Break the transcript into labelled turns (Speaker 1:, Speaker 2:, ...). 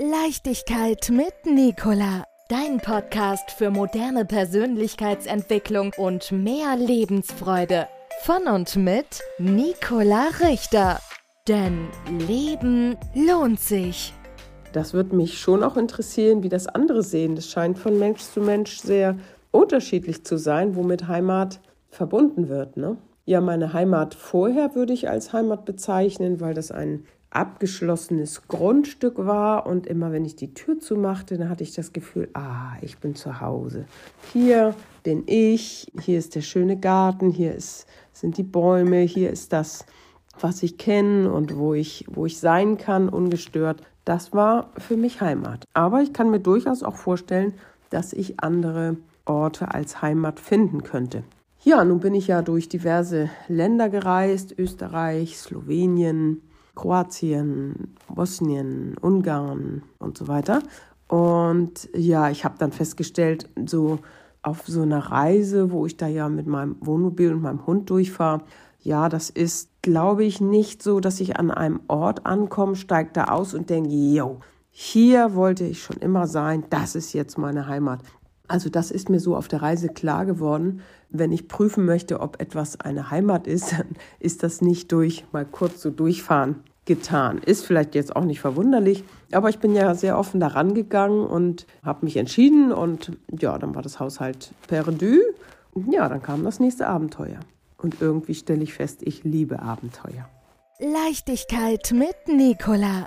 Speaker 1: Leichtigkeit mit Nicola. Dein Podcast für moderne Persönlichkeitsentwicklung und mehr Lebensfreude. Von und mit Nicola Richter. Denn Leben lohnt sich.
Speaker 2: Das wird mich schon auch interessieren, wie das andere sehen. Das scheint von Mensch zu Mensch sehr unterschiedlich zu sein, womit Heimat verbunden wird. Ne? Ja, meine Heimat vorher würde ich als Heimat bezeichnen, weil das ein abgeschlossenes Grundstück war und immer wenn ich die Tür zumachte, dann hatte ich das Gefühl, ah, ich bin zu Hause. Hier bin ich, hier ist der schöne Garten, hier ist, sind die Bäume, hier ist das, was ich kenne und wo ich, wo ich sein kann, ungestört. Das war für mich Heimat. Aber ich kann mir durchaus auch vorstellen, dass ich andere Orte als Heimat finden könnte. Ja, nun bin ich ja durch diverse Länder gereist, Österreich, Slowenien, Kroatien, Bosnien, Ungarn und so weiter. Und ja, ich habe dann festgestellt, so auf so einer Reise, wo ich da ja mit meinem Wohnmobil und meinem Hund durchfahre, ja, das ist, glaube ich, nicht so, dass ich an einem Ort ankomme, steige da aus und denke, yo, hier wollte ich schon immer sein, das ist jetzt meine Heimat. Also das ist mir so auf der Reise klar geworden. Wenn ich prüfen möchte, ob etwas eine Heimat ist, dann ist das nicht durch mal kurz so durchfahren getan. Ist vielleicht jetzt auch nicht verwunderlich, aber ich bin ja sehr offen daran gegangen und habe mich entschieden und ja, dann war das Haus halt perdu. Ja, dann kam das nächste Abenteuer. Und irgendwie stelle ich fest, ich liebe Abenteuer.
Speaker 1: Leichtigkeit mit Nicola.